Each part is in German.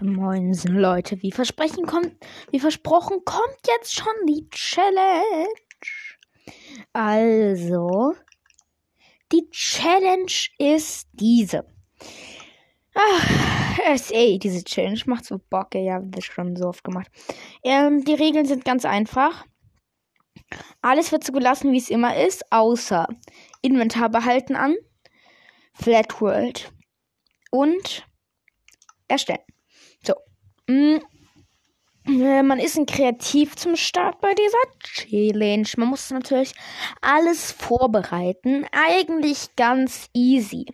Moinsen, Leute. Wie versprechen kommt, wie versprochen kommt jetzt schon die Challenge. Also, die Challenge ist diese. Ach, es, ey, diese Challenge macht so Bock, ey, ja, das schon so oft gemacht. Ähm, die Regeln sind ganz einfach. Alles wird so gelassen, wie es immer ist, außer Inventar behalten an, Flat World und erstellen. Mm. Äh, man ist ein Kreativ zum Start bei dieser Challenge. Man muss natürlich alles vorbereiten. Eigentlich ganz easy.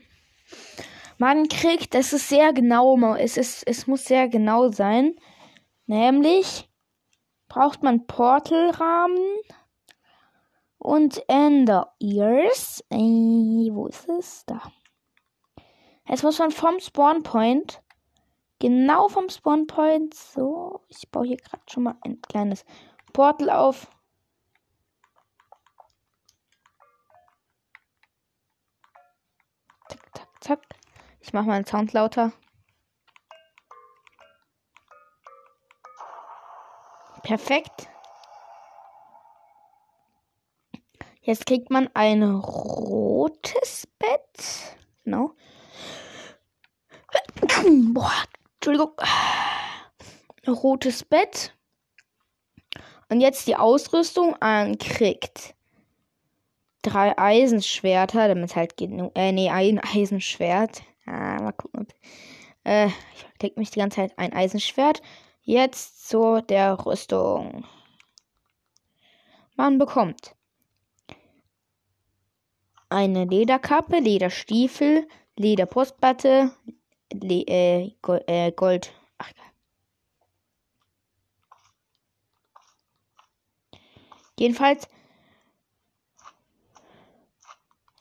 Man kriegt, es ist sehr genau, es, ist, es muss sehr genau sein. Nämlich braucht man Portalrahmen und Ender Ears. Äh, wo ist es? Da. Jetzt muss man vom Spawn Point, genau vom Spawn Point, so, ich baue hier gerade schon mal ein kleines Portal auf. Zack, zack, zack. Ich mache mal den Sound lauter. Perfekt. Jetzt kriegt man ein rotes Bett. Genau. Boah, Entschuldigung. Rotes Bett. Und jetzt die Ausrüstung ankriegt. Drei Eisenschwerter, damit halt genug. Äh, nee, ein Eisenschwert. Ah, mal gucken. Äh, ich krieg mich die ganze Zeit ein Eisenschwert. Jetzt zu der Rüstung. Man bekommt eine Lederkappe, Lederstiefel, Lederbrustplatte, Le äh, Gold, äh, Gold. Ach, Jedenfalls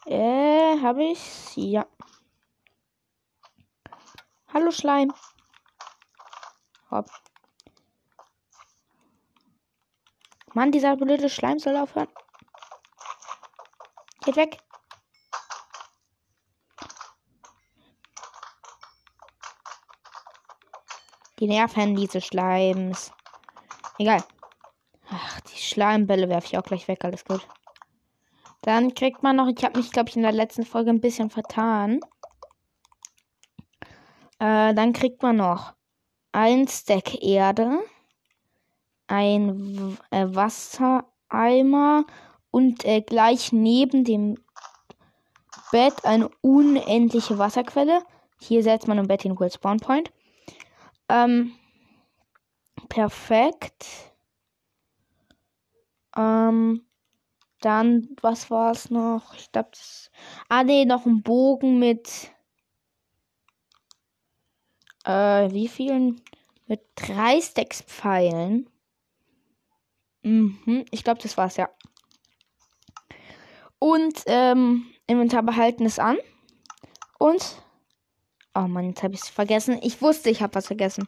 äh, habe ich ja. Hallo Schleim. Hopp. Mann, dieser blöde Schleim soll aufhören. Geht weg. Die nerven diese Schleims. Egal. Ach, die Schleimbälle werfe ich auch gleich weg. Alles gut. Dann kriegt man noch, ich habe mich, glaube ich, in der letzten Folge ein bisschen vertan. Äh, dann kriegt man noch ein Stack Erde, ein äh, Wassereimer und äh, gleich neben dem Bett eine unendliche Wasserquelle. Hier setzt man im Bett den World Spawn Point. Ähm, perfekt. Ähm, dann, was war es noch? Ich glaube, das. Ah, nee, noch ein Bogen mit. Äh, wie vielen? Mit drei Stacks Pfeilen. Mhm, ich glaube, das war's, ja. Und, ähm, Inventar behalten es an. Und Oh Mann, jetzt habe ich es vergessen. Ich wusste, ich habe was vergessen.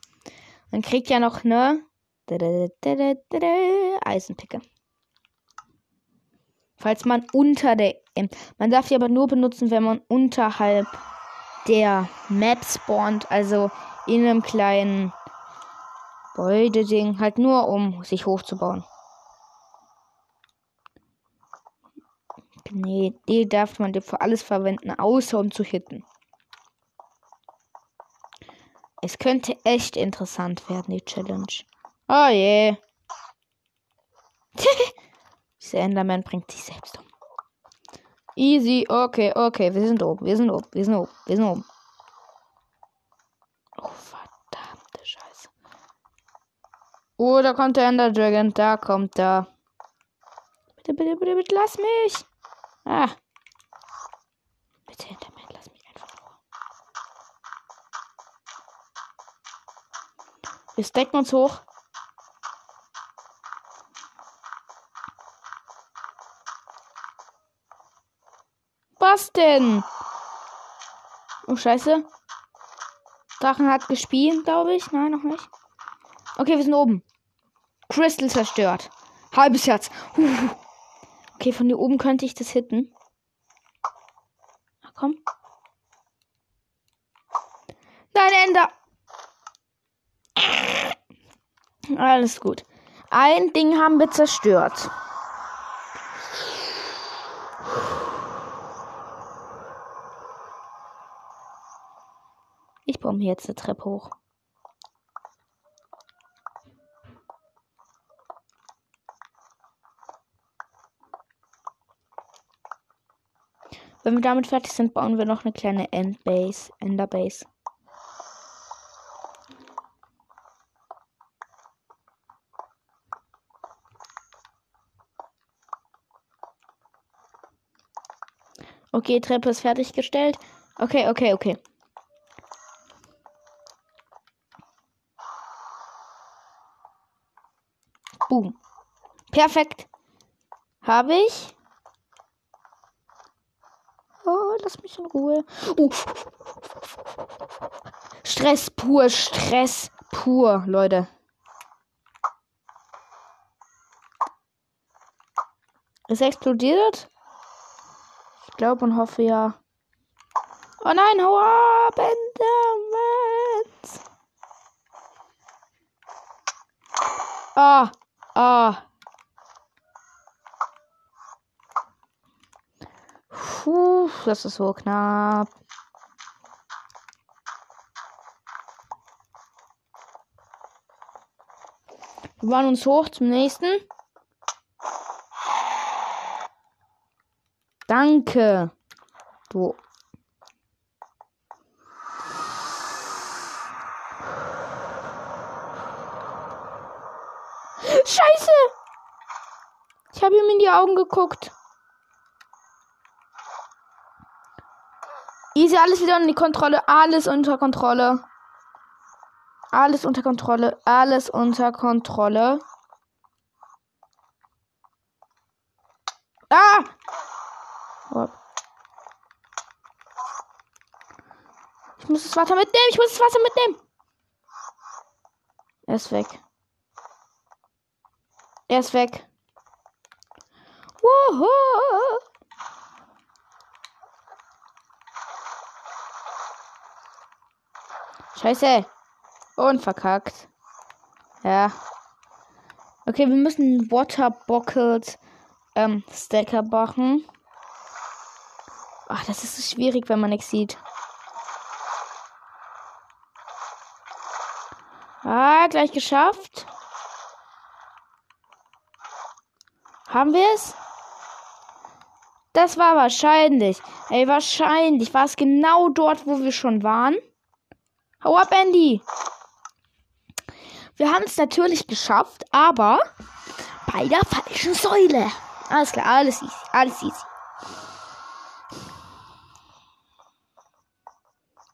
Man kriegt ja noch eine Eisenpicke. Falls man unter der. Man darf die aber nur benutzen, wenn man unterhalb der Map spawnt. Also in einem kleinen Gebäude-Ding. Halt nur, um sich hochzubauen. Nee, die darf man für alles verwenden, außer um zu hitten. Es könnte echt interessant werden, die Challenge. Oh je. Dieser Enderman bringt sich selbst um. Easy, okay, okay, wir sind oben, wir sind oben, wir sind oben, wir sind oben. Oh, verdammte Scheiße. Oh, da kommt der Ender Dragon, da kommt er. Bitte, bitte, bitte, bitte, lass mich. Ah. Bitte, Enderman. Wir stacken uns hoch. Was denn? Oh, scheiße. Drachen hat gespielt, glaube ich. Nein, noch nicht. Okay, wir sind oben. Crystal zerstört. Halbes Herz. Huh. Okay, von hier oben könnte ich das hitten. Na, komm. Nein, Ender. Alles gut. Ein Ding haben wir zerstört. Ich baue mir jetzt eine Treppe hoch. Wenn wir damit fertig sind, bauen wir noch eine kleine Endbase, Enderbase. Okay, Treppe ist fertiggestellt. Okay, okay, okay. Boom. Perfekt. Habe ich. Oh, lass mich in Ruhe. Uh. Stress pur, Stress pur, Leute. Es explodiert? Glaube und hoffe ja. Oh nein, hau ab, Endermans. Ah, ah. Puh, das ist so knapp. Wir waren uns hoch zum nächsten. Danke. Du. Scheiße! Ich habe ihm in die Augen geguckt. Easy, alles wieder in die Kontrolle. Alles unter Kontrolle. Alles unter Kontrolle. Alles unter Kontrolle. Ah! Ich muss das Wasser mitnehmen. Ich muss das Wasser mitnehmen. Er ist weg. Er ist weg. Woohoo! Scheiße. Und verkackt. Ja. Okay, wir müssen Water Bucket ähm, Stacker machen. Ach, das ist so schwierig, wenn man nichts sieht. Ah, gleich geschafft. Haben wir es? Das war wahrscheinlich. Ey, wahrscheinlich war es genau dort, wo wir schon waren. Hau ab, Andy. Wir haben es natürlich geschafft, aber bei der falschen Säule. Alles klar, alles easy, alles easy.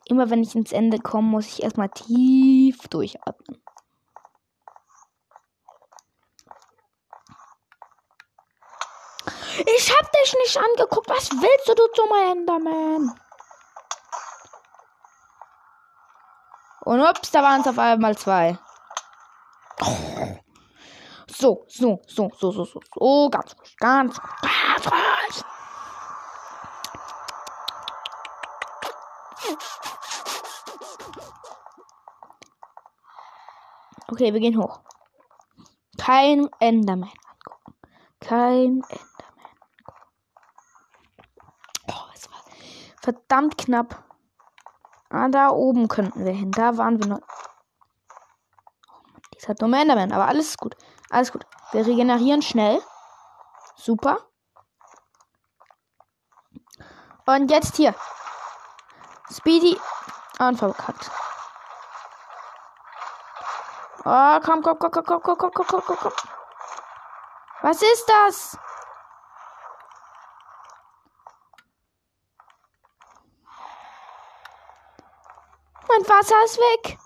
Immer wenn ich ins Ende komme, muss ich erstmal tief durchatmen. Ich hab dich nicht angeguckt. Was willst du, du dummer Enderman? Und ups, da waren es auf einmal zwei. So, so, so, so, so, so, so, ganz ganz ruhig, ganz Okay, wir gehen hoch. Kein Enderman angucken. Kein Enderman angucken. Oh, es war verdammt knapp. Ah, da oben könnten wir hin. Da waren wir noch. Oh Mann, dieser dumme Enderman. Aber alles ist gut. Alles gut. Wir regenerieren schnell. Super. Und jetzt hier. Speedy. Und verkackt. Oh, komm, komm, komm, komm, komm, komm, komm, komm, komm, komm. Was ist das? Mein Wasser ist weg.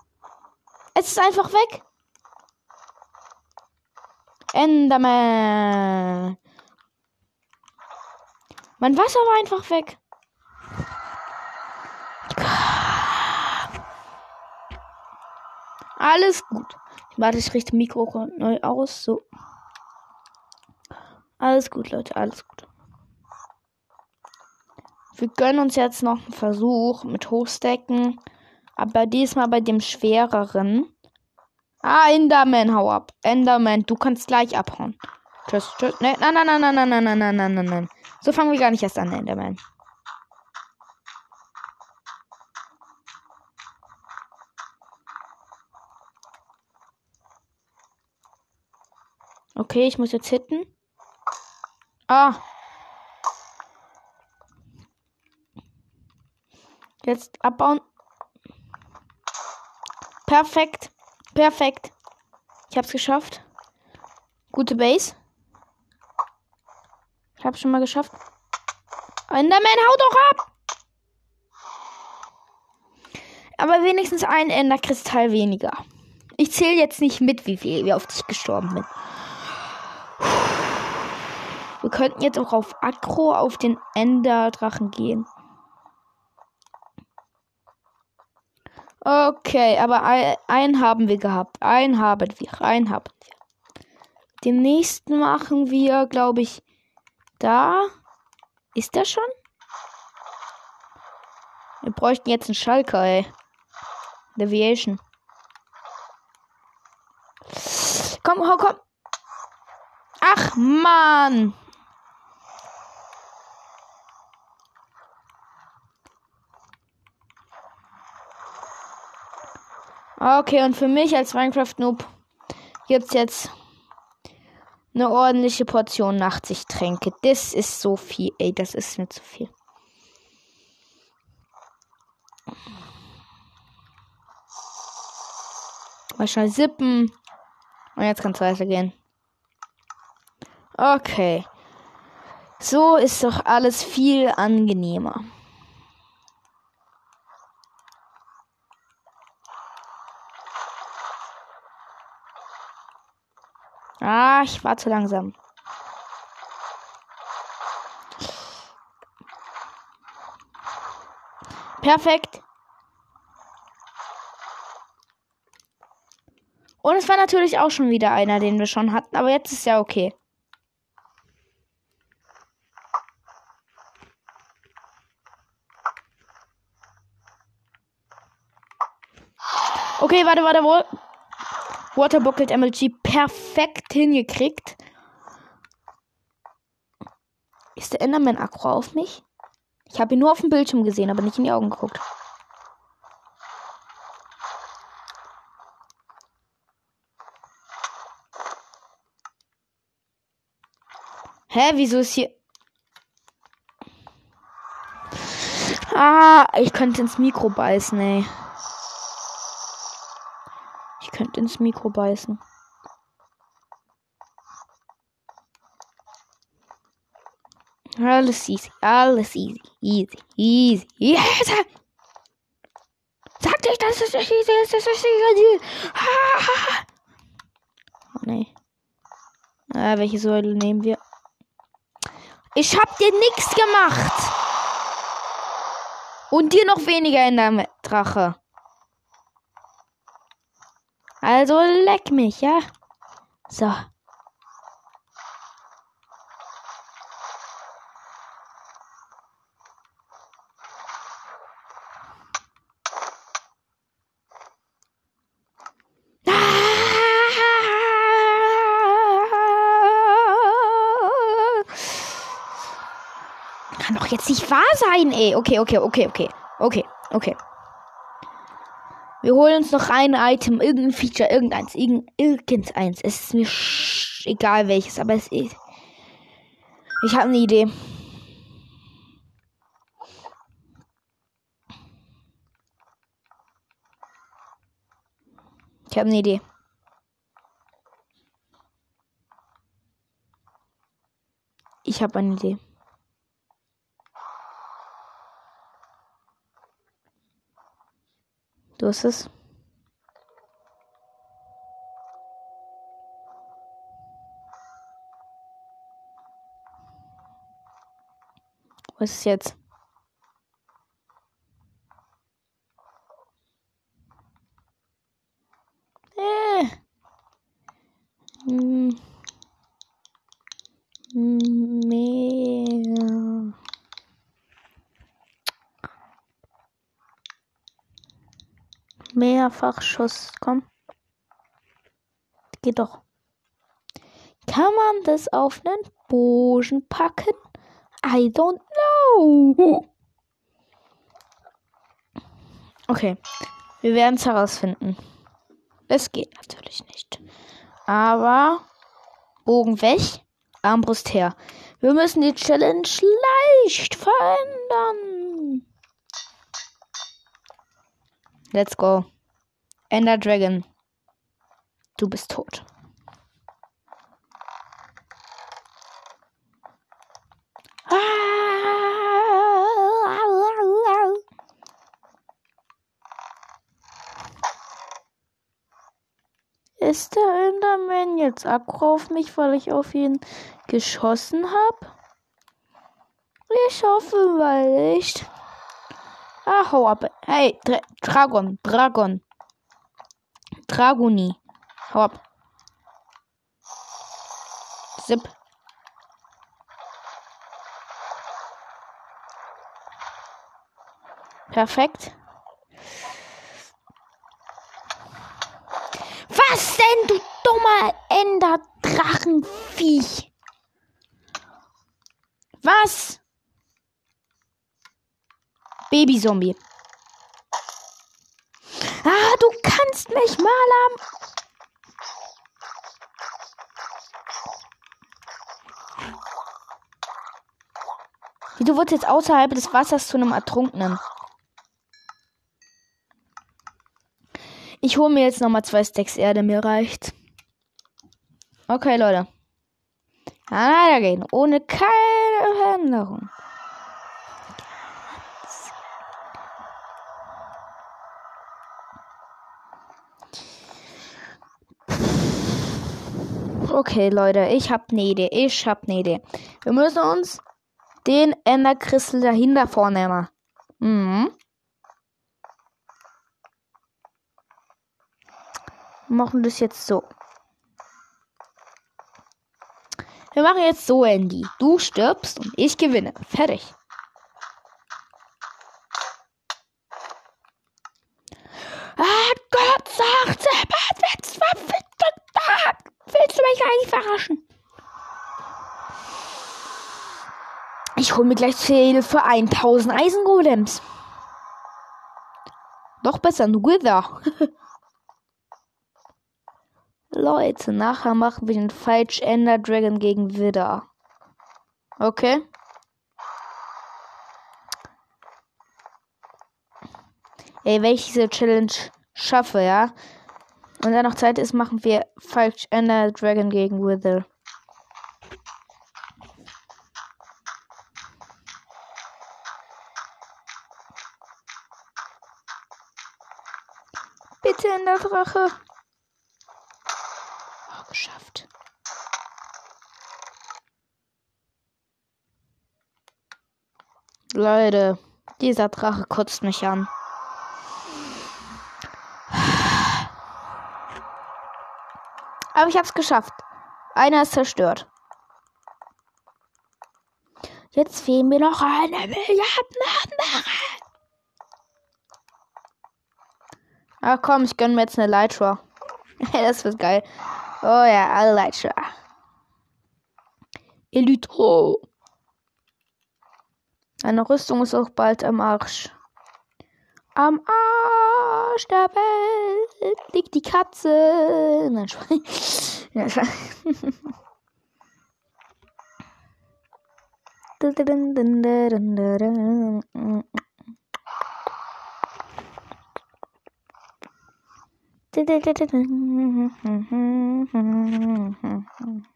Es ist einfach weg. Enderman. Mein Wasser war einfach weg. Alles gut. Warte, ich richte Mikro neu aus. So. Alles gut, Leute, alles gut. Wir gönnen uns jetzt noch einen Versuch mit Hochstecken. Aber diesmal bei dem schwereren. Ah, Enderman, hau ab. Enderman, du kannst gleich abhauen. Tschüss, tschüss. Nein, nein, nein, nein, nein, nein, nein, nein, nein, nein, nein. So fangen wir gar nicht erst an, Enderman. Okay, ich muss jetzt hitten. Ah. Jetzt abbauen. Perfekt. Perfekt. Ich hab's geschafft. Gute Base. Ich hab's schon mal geschafft. Enderman, hau doch ab! Aber wenigstens ein Enderkristall weniger. Ich zähle jetzt nicht mit, wie viel, wie oft ich gestorben bin. Könnten jetzt auch auf Akro auf den Enderdrachen gehen. Okay, aber ein, einen haben wir gehabt. Einen haben wir. Einen haben wir. Den nächsten machen wir, glaube ich, da. Ist der schon? Wir bräuchten jetzt einen Schalker, ey. Deviation. Komm, komm, komm. Ach, Mann. Okay, und für mich als Minecraft-Noob gibt es jetzt eine ordentliche Portion Nachtsichttränke. Das ist so viel, ey, das ist mir zu viel. Schnell sippen. Und jetzt kann es weitergehen. Okay. So ist doch alles viel angenehmer. Ich war zu langsam. Perfekt. Und es war natürlich auch schon wieder einer, den wir schon hatten, aber jetzt ist ja okay. Okay, warte, warte, wo? Waterbucket MLG perfekt hingekriegt. Ist der Enderman Akro auf mich? Ich habe ihn nur auf dem Bildschirm gesehen, aber nicht in die Augen geguckt. Hä, wieso ist hier... Ah, ich könnte ins Mikro beißen, ey könnte ins Mikro beißen. Alles easy, alles easy, easy, easy. Yes! Sagte ich, dass es nicht easy ist, das ist easy. Oh nee. Äh, welche Säule nehmen wir? Ich hab dir nichts gemacht. Und dir noch weniger in der Drache. Also leck mich, ja? So. Kann doch jetzt nicht wahr sein, ey. Okay, okay, okay, okay. Okay, okay. Wir holen uns noch ein Item, irgendein Feature, irgendeins, irgend, irgendeins. Es ist mir egal welches, aber es ist. Ich habe eine Idee. Ich habe eine Idee. Ich habe eine Idee. Du hast es. Was ist jetzt? Äh. Hm. Mehr. Mehrfachschuss. Komm. Geht doch. Kann man das auf einen Bogen packen? I don't know. Okay, wir werden es herausfinden. Es geht natürlich nicht. Aber Bogen weg, Armbrust her. Wir müssen die Challenge leicht verändern. Let's go. Ender Dragon. Du bist tot. Ist der Enderman jetzt aggro auf mich, weil ich auf ihn geschossen habe? Ich hoffe mal nicht. Ah, hau ab. Hey, Dra Dragon, Dragon. Dragoni. Hau ab. Zip. Perfekt. Was denn, du dummer Enderdrachenviech? Was? Babyzombie. Ah, du kannst mich mal am. Du wurdest jetzt außerhalb des Wassers zu einem Ertrunkenen. Ich hole mir jetzt nochmal zwei Stacks Erde, mir reicht. Okay, Leute. Weitergehen. Ohne keine Veränderung. Okay, Leute, ich hab ne Idee. Ich hab ne Idee. Wir müssen uns den Enderkristall dahinter vornehmen. Mhm. machen das jetzt so. Wir machen jetzt so, Andy. Du stirbst und ich gewinne. Fertig. Ah Gott, sagt willst, willst du mich eigentlich verarschen? Ich hole mir gleich Zähle für 1000 Eisengolems. Doch besser, nur Wither. Leute, nachher machen wir den Falsch Ender Dragon gegen Widder. Okay? Ey, wenn ich diese Challenge schaffe, ja, und dann noch Zeit ist, machen wir Falsch Ender Dragon gegen Wither. Bitte in der Drache. Leute, dieser Drache kotzt mich an. Aber ich hab's geschafft. Einer ist zerstört. Jetzt fehlen mir noch eine Milliarde andere. Ach komm, ich gönn mir jetzt eine Leitra. das wird geil. Oh ja, alle Leitra. Elytro. Eine Rüstung ist auch bald am Arsch. Am Arsch der Welt liegt die Katze. Nein, Spaß. Ja,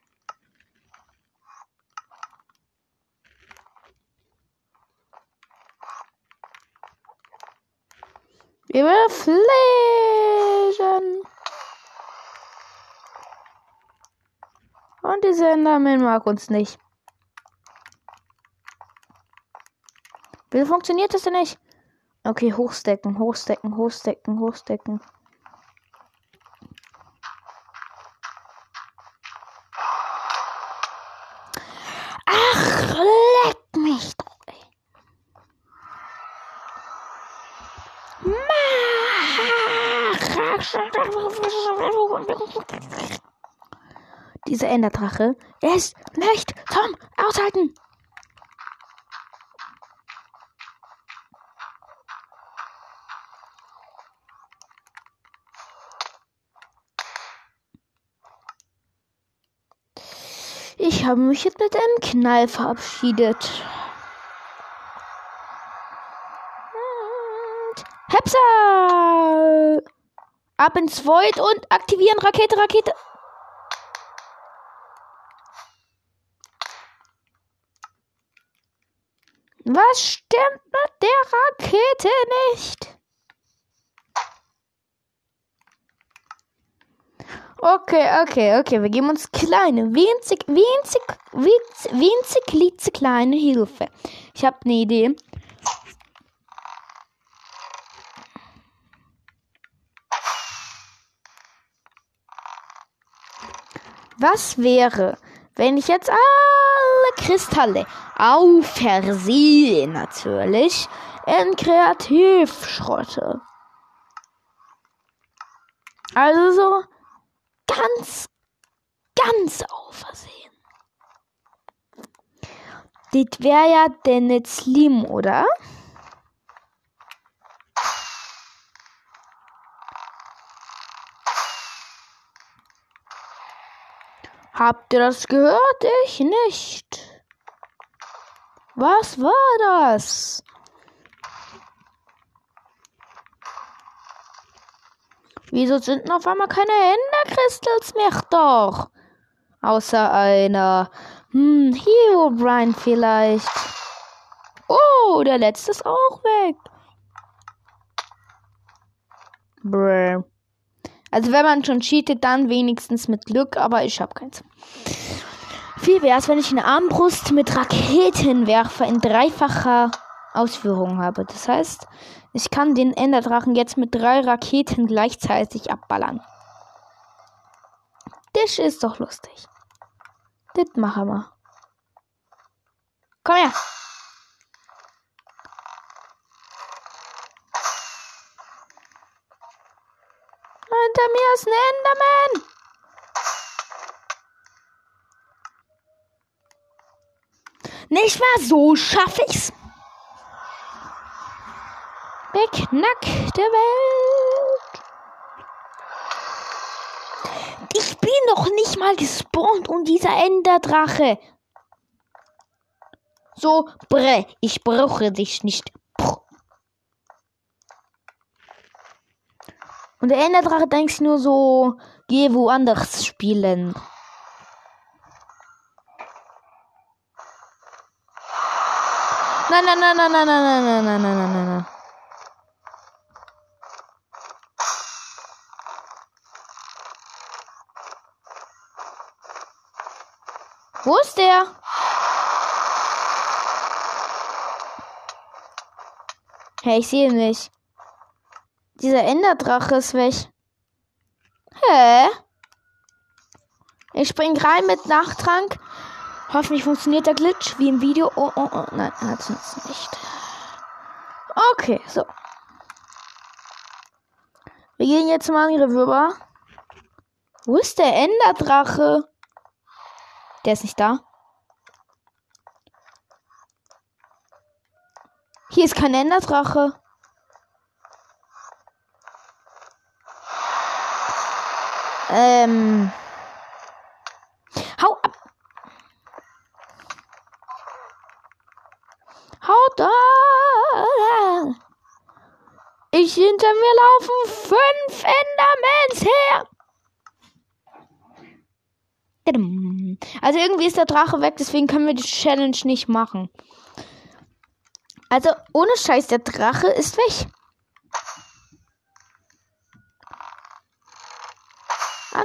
Spaß. Überfliegen. Und dieser Enderman mag uns nicht. Wie funktioniert das denn nicht? Okay, hochstecken, hochstecken, hochstecken, hochstecken. Dieser Enderdrache ist nicht zum Aushalten. Ich habe mich jetzt mit einem Knall verabschiedet. Und Hepsa! Ab ins Void und aktivieren Rakete, Rakete. Was stimmt mit der Rakete nicht? Okay, okay, okay. Wir geben uns kleine, winzig, winzig, winzig, winzig, winzig kleine Hilfe. Ich habe eine Idee. Was wäre, wenn ich jetzt alle Kristalle auf Versehen natürlich in Kreativ schrotte? Also so ganz, ganz auf Versehen. Das wäre ja denn nicht slim, oder? Habt ihr das gehört? Ich nicht. Was war das? Wieso sind auf einmal keine Endercrystals mehr doch? Außer einer. Hm, Hero Brian vielleicht. Oh, der letzte ist auch weg. Brr. Also wenn man schon cheatet, dann wenigstens mit Glück, aber ich habe keins. Viel wäre es, wenn ich eine Armbrust mit Raketenwerfer in dreifacher Ausführung habe. Das heißt, ich kann den Enderdrachen jetzt mit drei Raketen gleichzeitig abballern. Das ist doch lustig. Das machen wir. Komm her. Hinter mir ist ein Enderman. Nicht wahr? So schaffe ich's. Beknackte Welt. Ich bin noch nicht mal gespawnt und dieser Enderdrache. So, bre, ich brauche dich nicht. Und der Enderdrache denkt nur so, geh woanders spielen. Nein, nein, nein, nein, nein, nein, nein, nein, nein, nein, nein, nein. Wo ist der? Hey, ich sehe ihn nicht. Dieser Enderdrache ist weg. Hä? Ich spring rein mit Nachttrank. Hoffentlich funktioniert der Glitch wie im Video. Oh, oh, oh. Nein, hat es nicht. Okay, so. Wir gehen jetzt zum Angriff rüber. Wo ist der Enderdrache? Der ist nicht da. Hier ist kein Enderdrache. Ähm. Hau ab. Haut ab. Ich hinter mir laufen fünf Endermans her. Also irgendwie ist der Drache weg, deswegen können wir die Challenge nicht machen. Also ohne Scheiß, der Drache ist weg.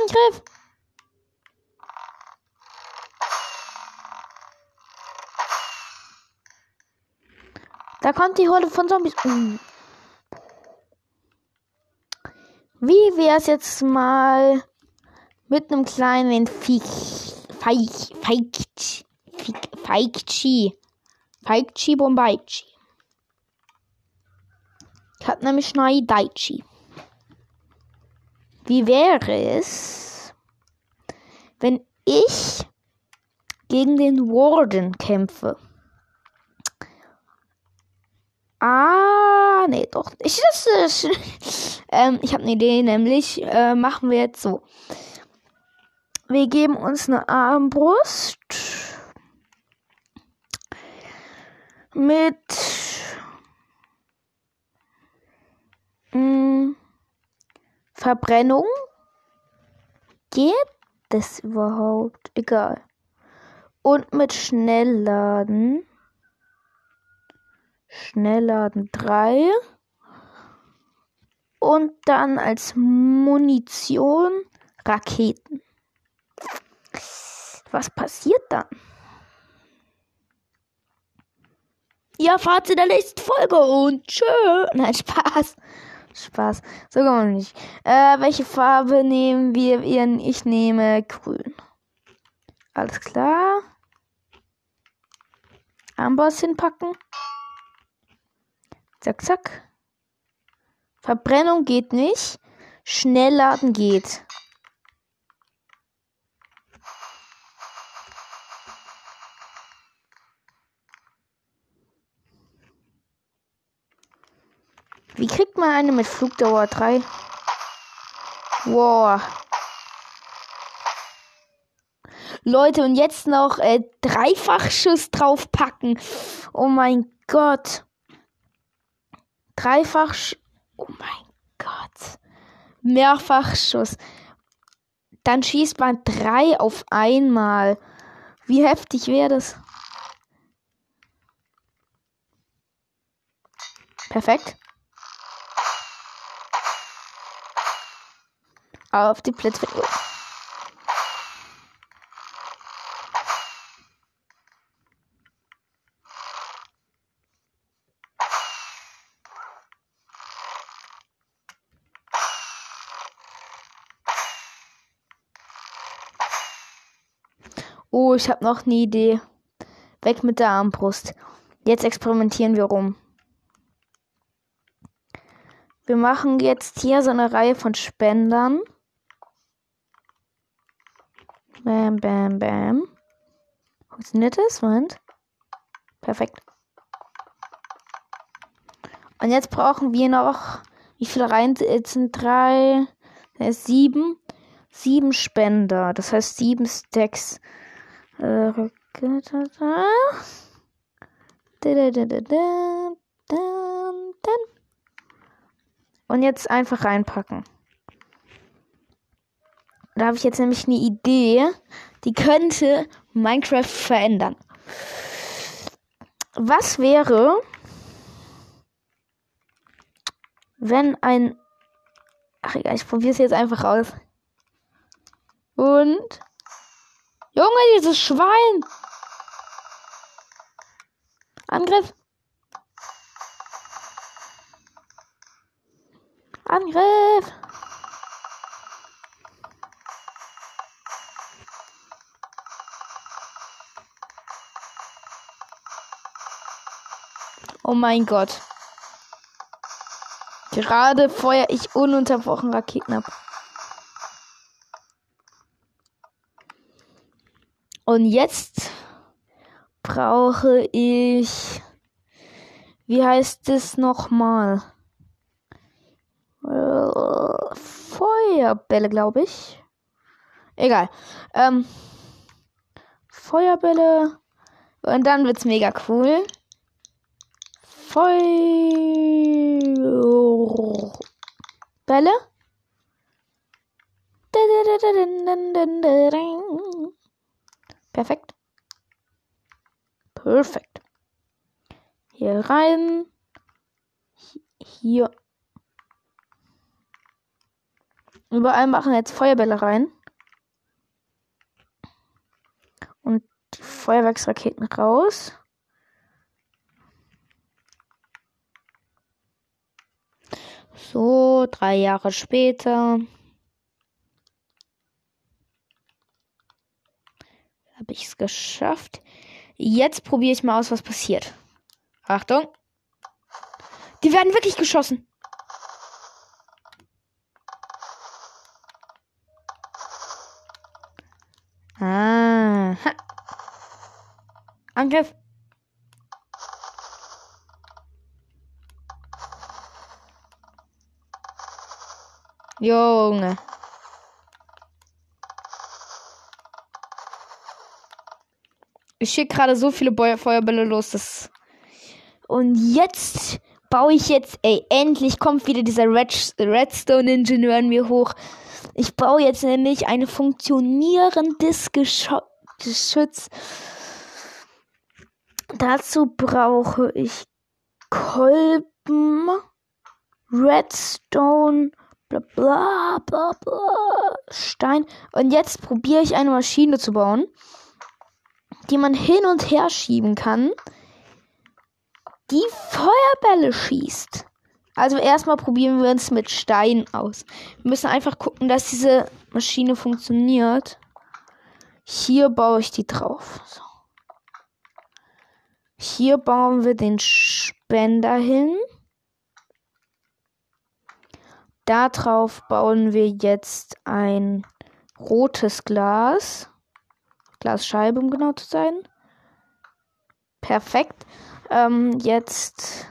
Angriff. Da kommt die Horde von Zombies. Uh. Wie wär's jetzt mal mit einem kleinen Viech? Feich, Feigchi. Feigchi. Feigchi Bombaichi. Ich hab nämlich Schnei Daichi. Wie wäre es, wenn ich gegen den Warden kämpfe. Ah, nee, doch nicht. Das ähm, ich habe eine Idee, nämlich äh, machen wir jetzt so. Wir geben uns eine Armbrust mit mh, hm, Verbrennung. Geht das überhaupt? Egal. Und mit Schnellladen. Schnellladen 3. Und dann als Munition Raketen. Was passiert dann? Ja, fahrt in der nächsten Folge und tschö. Nein, Spaß. Spaß. So kann man nicht. Äh, welche Farbe nehmen wir? Ich nehme grün. Alles klar. Amboss hinpacken. Zack, zack. Verbrennung geht nicht. Schnellladen geht. Wie kriegt man eine mit Flugdauer 3? Wow. Leute, und jetzt noch äh, Dreifachschuss draufpacken. Oh mein Gott. Dreifach. Oh mein Gott. Mehrfachschuss. Dann schießt man drei auf einmal. Wie heftig wäre das? Perfekt. Auf die Plätze. Oh, ich habe noch eine Idee. Weg mit der Armbrust. Jetzt experimentieren wir rum. Wir machen jetzt hier so eine Reihe von Spendern. Bam, bam, bam. Funktioniert das? Moment. Perfekt. Und jetzt brauchen wir noch, wie viele Reihen jetzt sind drei, sieben, sieben Spender. Das heißt sieben Stacks. Und jetzt einfach reinpacken. Da habe ich jetzt nämlich eine Idee, die könnte Minecraft verändern. Was wäre, wenn ein... Ach egal, ich probiere es jetzt einfach aus. Und Junge, dieses Schwein. Angriff. Angriff. Oh mein Gott. Gerade feuer ich ununterbrochen Raketen ab. Und jetzt brauche ich. Wie heißt es nochmal? Äh, Feuerbälle, glaube ich. Egal. Ähm, Feuerbälle. Und dann wird's mega cool. Feuerbälle. Perfekt. Perfekt. Hier rein. Hier. Überall machen jetzt Feuerbälle rein. Und die Feuerwerksraketen raus. So, drei Jahre später. Habe ich es geschafft. Jetzt probiere ich mal aus, was passiert. Achtung. Die werden wirklich geschossen. Ah. Ha. Angriff. Junge. Ich schicke gerade so viele Beu Feuerbälle los. Das Und jetzt baue ich jetzt, ey, endlich kommt wieder dieser Red Redstone-Ingenieur in mir hoch. Ich baue jetzt nämlich ein funktionierendes Geschütz. Dazu brauche ich Kolben, Redstone, bla bla bla bla, Stein. Und jetzt probiere ich eine Maschine zu bauen die man hin und her schieben kann, die Feuerbälle schießt. Also erstmal probieren wir uns mit Stein aus. Wir müssen einfach gucken, dass diese Maschine funktioniert. Hier baue ich die drauf. So. Hier bauen wir den Spender hin. Darauf bauen wir jetzt ein rotes Glas. Glasscheibe, um genau zu sein. Perfekt. Ähm, jetzt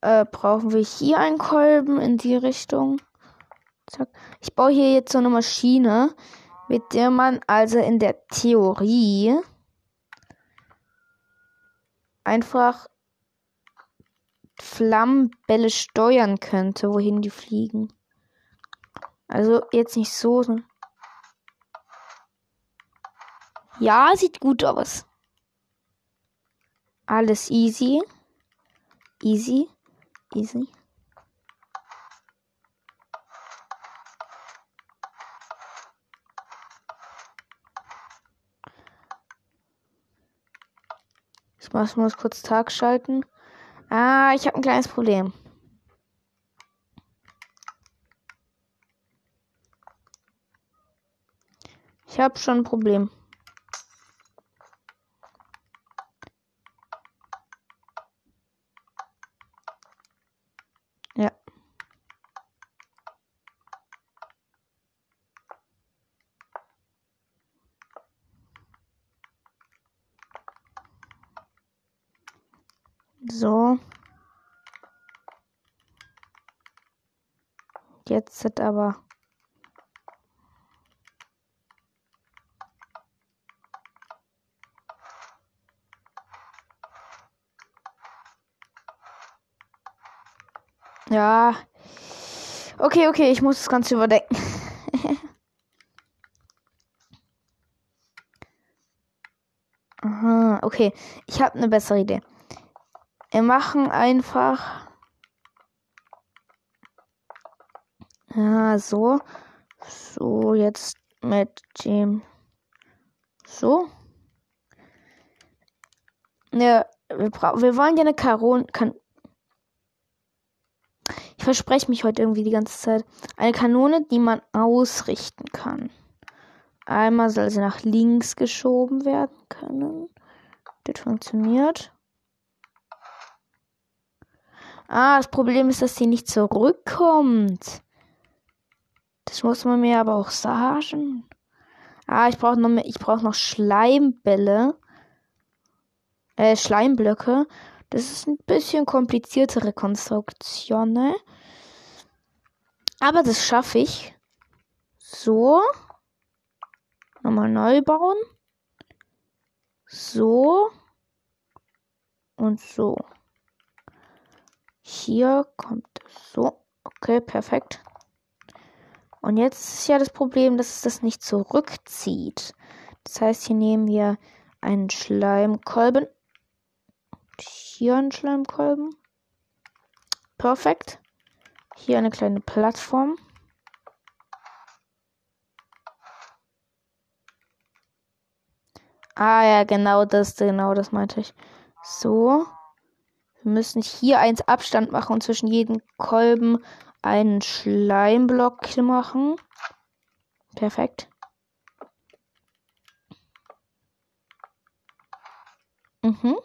äh, brauchen wir hier einen Kolben in die Richtung. Zack. Ich baue hier jetzt so eine Maschine, mit der man also in der Theorie einfach Flammenbälle steuern könnte, wohin die fliegen. Also jetzt nicht so. Ja, sieht gut aus. Alles easy. Easy. Easy. Ich muss kurz Tag schalten. Ah, ich habe ein kleines Problem. Ich habe schon ein Problem. Ja. So. Jetzt aber. Ja. Okay, okay, ich muss das Ganze überdenken. Aha, okay. Ich habe eine bessere Idee. Wir machen einfach. Ja, so. So, jetzt mit dem. So. Ja, wir, wir wollen ja eine Karon kan ich verspreche mich heute irgendwie die ganze Zeit. Eine Kanone, die man ausrichten kann. Einmal soll sie nach links geschoben werden können. Das funktioniert. Ah, das Problem ist, dass sie nicht zurückkommt. Das muss man mir aber auch sagen. Ah, ich brauche noch, ich brauche noch Schleimbälle. Äh, Schleimblöcke. Das ist ein bisschen kompliziertere Konstruktion, ne? Aber das schaffe ich. So. Nochmal neu bauen. So. Und so. Hier kommt es so. Okay, perfekt. Und jetzt ist ja das Problem, dass es das nicht zurückzieht. Das heißt, hier nehmen wir einen Schleimkolben hier einen Schleimkolben. Perfekt. Hier eine kleine Plattform. Ah ja, genau das, genau das meinte ich. So. Wir müssen hier eins Abstand machen und zwischen jedem Kolben einen Schleimblock machen. Perfekt. Mhm.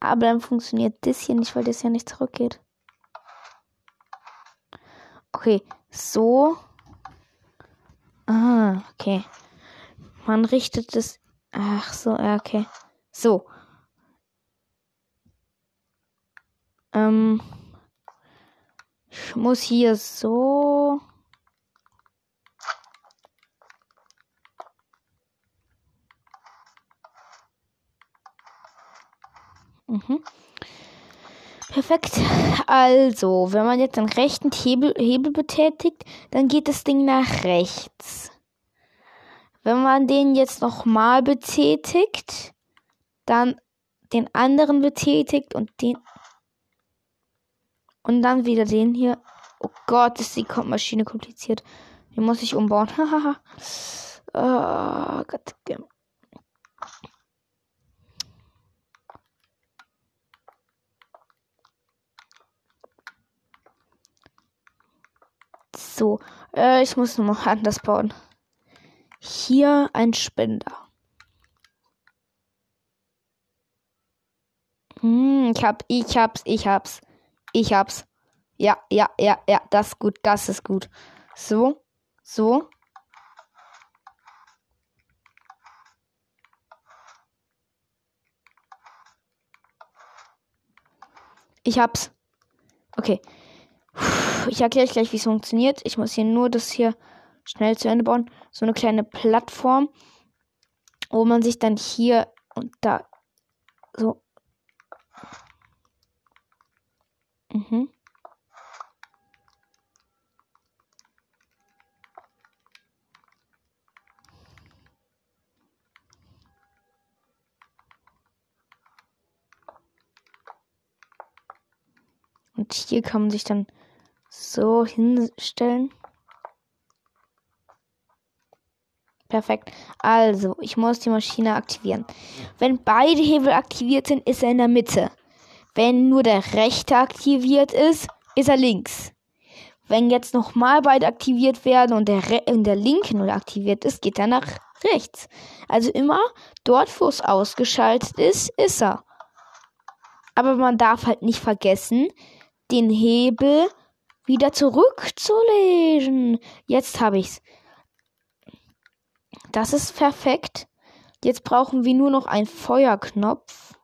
Aber dann funktioniert das hier nicht, weil das ja nicht zurückgeht. Okay, so. Ah, okay. Man richtet es. Ach so, okay. So. Ähm. Ich muss hier so. Mhm. Perfekt. Also, wenn man jetzt den rechten Hebel, Hebel betätigt, dann geht das Ding nach rechts. Wenn man den jetzt nochmal betätigt, dann den anderen betätigt und den und dann wieder den hier. Oh Gott, ist die Maschine kompliziert. Die muss ich umbauen. Hahaha. oh Gott. So, äh, ich muss noch anders bauen. Hier ein Spender. Hm, ich hab, ich hab's, ich hab's. Ich hab's. Ja, ja, ja, ja, das ist gut, das ist gut. So, so. Ich hab's. Okay. Ich erkläre euch gleich, wie es funktioniert. Ich muss hier nur das hier schnell zu Ende bauen. So eine kleine Plattform, wo man sich dann hier und da so. Mhm. Und hier kann man sich dann so hinstellen. Perfekt. Also, ich muss die Maschine aktivieren. Wenn beide Hebel aktiviert sind, ist er in der Mitte. Wenn nur der rechte aktiviert ist, ist er links. Wenn jetzt nochmal beide aktiviert werden und der, Re der linke nur aktiviert ist, geht er nach rechts. Also immer dort, wo es ausgeschaltet ist, ist er. Aber man darf halt nicht vergessen, den Hebel wieder zurückzulegen. Jetzt habe ich's. Das ist perfekt. Jetzt brauchen wir nur noch einen Feuerknopf.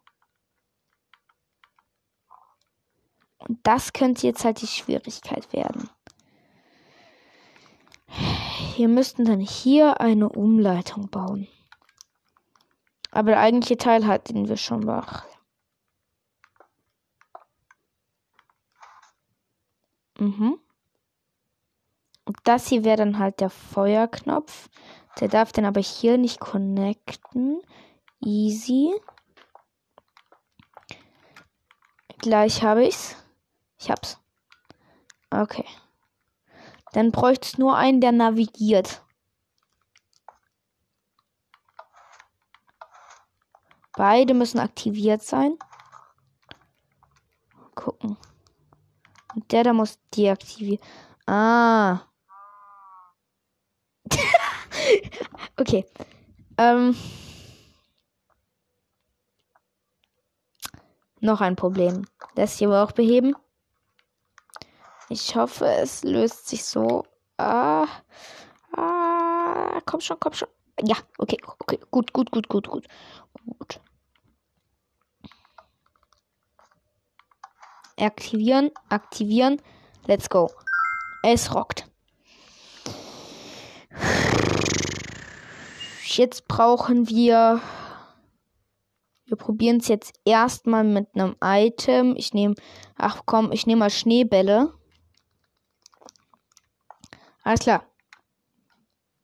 Und das könnte jetzt halt die Schwierigkeit werden. Wir müssten dann hier eine Umleitung bauen. Aber der eigentliche Teil hatten wir schon gemacht. Mhm. Und das hier wäre dann halt der Feuerknopf. Der darf dann aber hier nicht connecten. Easy. Gleich habe ich's. Ich hab's. Okay. Dann bräuchte es nur einen, der navigiert. Beide müssen aktiviert sein. Gucken. Und der da muss deaktivieren. Ah. okay. Ähm. Noch ein Problem. Das hier wir auch beheben. Ich hoffe, es löst sich so. Ah. Ah. Komm schon, komm schon. Ja, okay, okay. Gut, gut, gut, gut, gut. Gut. Aktivieren, aktivieren. Let's go. Es rockt. Jetzt brauchen wir. Wir probieren es jetzt erstmal mit einem Item. Ich nehme. Ach komm, ich nehme mal Schneebälle. Alles klar.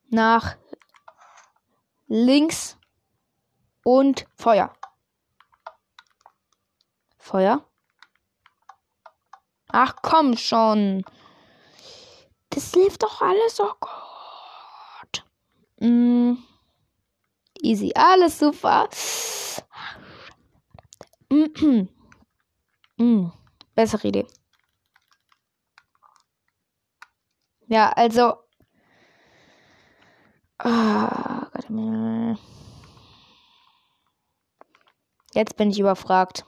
Nach links und Feuer. Feuer. Ach komm schon. Das lief doch alles so gut. Mm. Easy, alles super. Mm. Mm. Bessere Idee. Ja, also. Ah, oh Gott. Jetzt bin ich überfragt.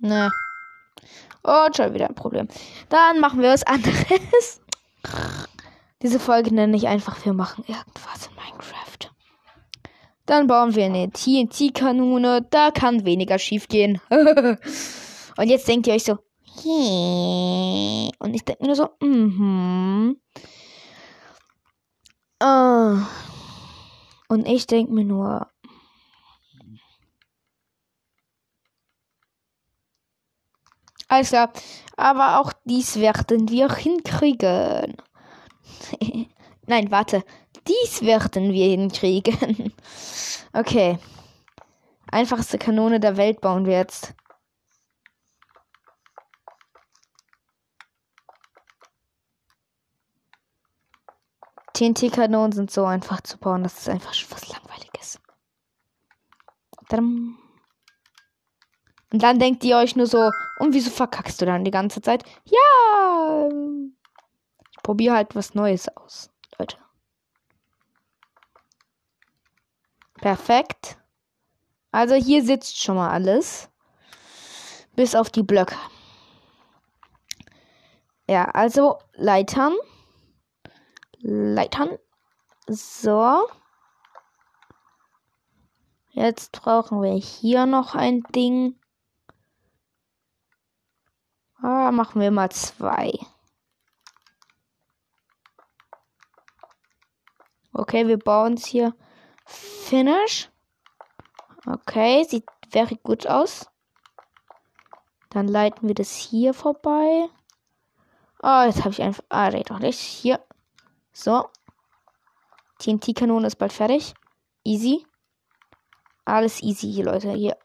Ne. Und schon wieder ein Problem. Dann machen wir was anderes. Diese Folge nenne ich einfach, wir machen irgendwas in Minecraft. Dann bauen wir eine TNT-Kanone. Da kann weniger schief gehen. Und jetzt denkt ihr euch so, und ich denke mir so, mhm. Uh. Und ich denke mir nur, alles klar, aber auch dies werden wir hinkriegen. Nein, warte, dies werden wir hinkriegen. okay. Einfachste Kanone der Welt bauen wir jetzt. TNT-Kanonen sind so einfach zu bauen, das ist einfach schon was Langweiliges. Und dann denkt ihr euch nur so, und wieso verkackst du dann die ganze Zeit? Ja, ich probiere halt was Neues aus, Leute. Perfekt. Also hier sitzt schon mal alles. Bis auf die Blöcke. Ja, also Leitern. Leitern. So. Jetzt brauchen wir hier noch ein Ding. Ah, machen wir mal zwei. Okay, wir bauen es hier. Finish. Okay, sieht very gut aus. Dann leiten wir das hier vorbei. Oh, jetzt habe ich einfach. Ah, doch nicht. Hier. So. TNT-Kanone ist bald fertig. Easy. Alles easy hier, Leute. Hier.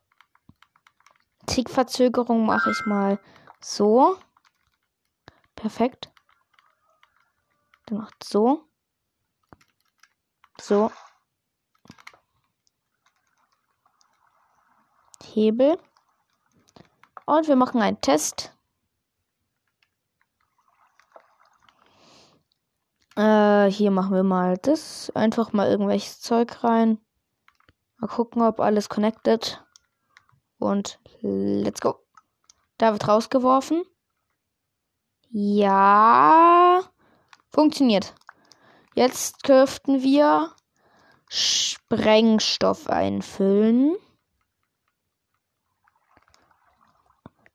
Tickverzögerung mache ich mal so. Perfekt. Dann macht so. So. Hebel. Und wir machen einen Test. Äh, hier machen wir mal das. Einfach mal irgendwelches Zeug rein. Mal gucken, ob alles connected. Und let's go. Da wird rausgeworfen. Ja. Funktioniert. Jetzt dürften wir Sprengstoff einfüllen.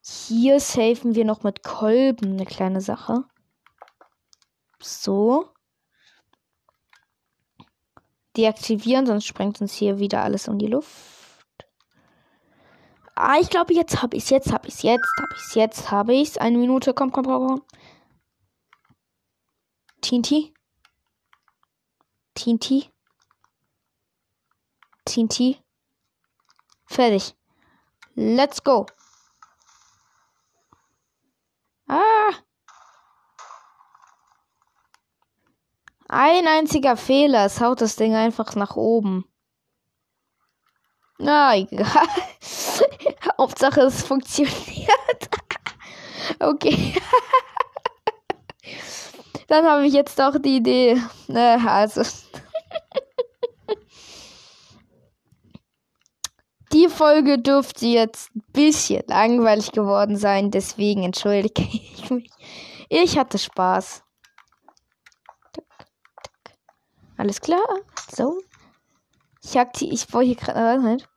Hier safen wir noch mit Kolben eine kleine Sache. So deaktivieren, sonst sprengt uns hier wieder alles um die Luft. Ah, ich glaube, jetzt habe ich es, jetzt habe ich es, jetzt habe ich es, jetzt habe ich es. Eine Minute, komm, komm, komm, komm. TNT. TNT. TNT. Fertig. Let's go. Ah. Ein einziger Fehler. Es haut das Ding einfach nach oben. Na, egal. Hauptsache es funktioniert. okay. Dann habe ich jetzt auch die Idee. Äh, also. die Folge dürfte jetzt ein bisschen langweilig geworden sein. Deswegen entschuldige ich mich. Ich hatte Spaß. Alles klar. So. Ich aktiv, ich wollte hier gerade. Äh, halt.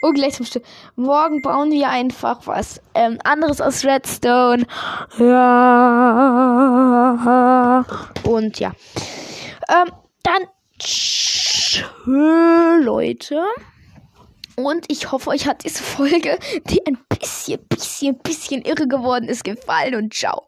Oh, gleich zum Stück. Morgen bauen wir einfach was ähm, anderes aus Redstone. Ja. Und ja. Ähm, dann tschö, Leute. Und ich hoffe, euch hat diese Folge, die ein bisschen, bisschen, bisschen irre geworden ist, gefallen und ciao.